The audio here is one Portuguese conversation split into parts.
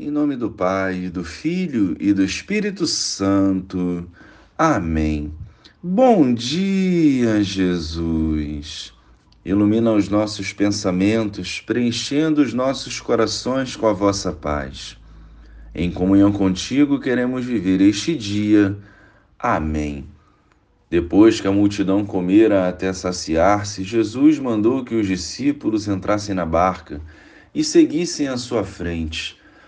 Em nome do Pai, do Filho e do Espírito Santo. Amém. Bom dia, Jesus. Ilumina os nossos pensamentos, preenchendo os nossos corações com a vossa paz. Em comunhão contigo, queremos viver este dia. Amém. Depois que a multidão comera até saciar-se, Jesus mandou que os discípulos entrassem na barca e seguissem à sua frente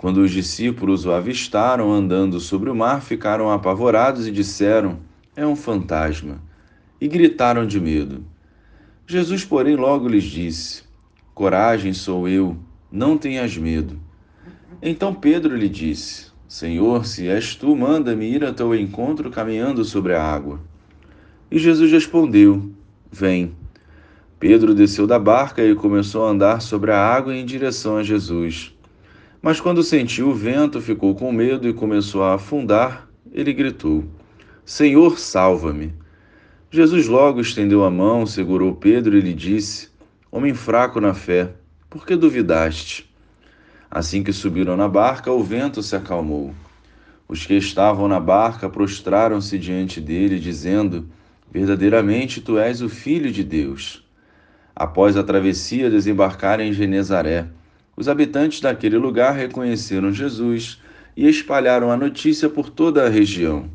Quando os discípulos o avistaram andando sobre o mar, ficaram apavorados e disseram: É um fantasma. E gritaram de medo. Jesus, porém, logo lhes disse: Coragem, sou eu, não tenhas medo. Então Pedro lhe disse: Senhor, se és tu, manda-me ir a teu encontro caminhando sobre a água. E Jesus respondeu: Vem. Pedro desceu da barca e começou a andar sobre a água em direção a Jesus. Mas quando sentiu o vento, ficou com medo e começou a afundar. Ele gritou: Senhor, salva-me. Jesus logo estendeu a mão, segurou Pedro e lhe disse: Homem fraco na fé, por que duvidaste? Assim que subiram na barca, o vento se acalmou. Os que estavam na barca prostraram-se diante dele, dizendo: Verdadeiramente tu és o Filho de Deus. Após a travessia, desembarcaram em Genezaré. Os habitantes daquele lugar reconheceram Jesus e espalharam a notícia por toda a região.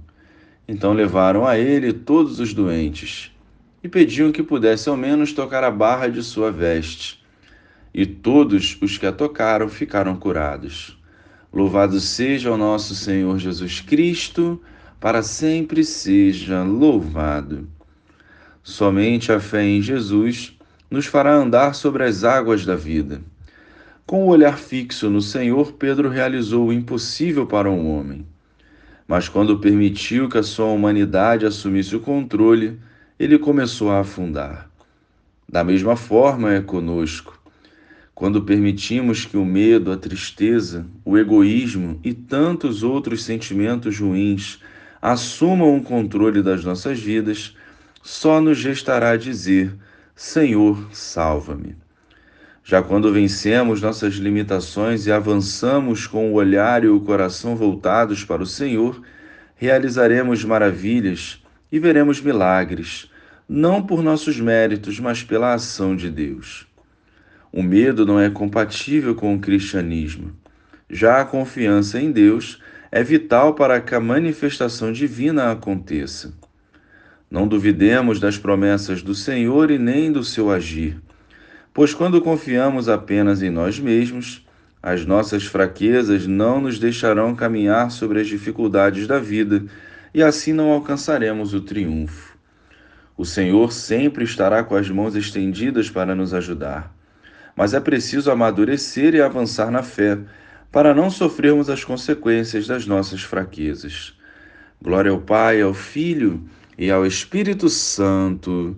Então levaram a ele todos os doentes e pediam que pudesse ao menos tocar a barra de sua veste. E todos os que a tocaram ficaram curados. Louvado seja o nosso Senhor Jesus Cristo, para sempre seja louvado. Somente a fé em Jesus nos fará andar sobre as águas da vida. Com o olhar fixo no Senhor, Pedro realizou o impossível para um homem. Mas quando permitiu que a sua humanidade assumisse o controle, ele começou a afundar. Da mesma forma é conosco. Quando permitimos que o medo, a tristeza, o egoísmo e tantos outros sentimentos ruins assumam o controle das nossas vidas, só nos restará dizer: Senhor, salva-me. Já quando vencemos nossas limitações e avançamos com o olhar e o coração voltados para o Senhor, realizaremos maravilhas e veremos milagres, não por nossos méritos, mas pela ação de Deus. O medo não é compatível com o cristianismo. Já a confiança em Deus é vital para que a manifestação divina aconteça. Não duvidemos das promessas do Senhor e nem do seu agir. Pois quando confiamos apenas em nós mesmos, as nossas fraquezas não nos deixarão caminhar sobre as dificuldades da vida e assim não alcançaremos o triunfo. O Senhor sempre estará com as mãos estendidas para nos ajudar, mas é preciso amadurecer e avançar na fé para não sofrermos as consequências das nossas fraquezas. Glória ao Pai, ao Filho e ao Espírito Santo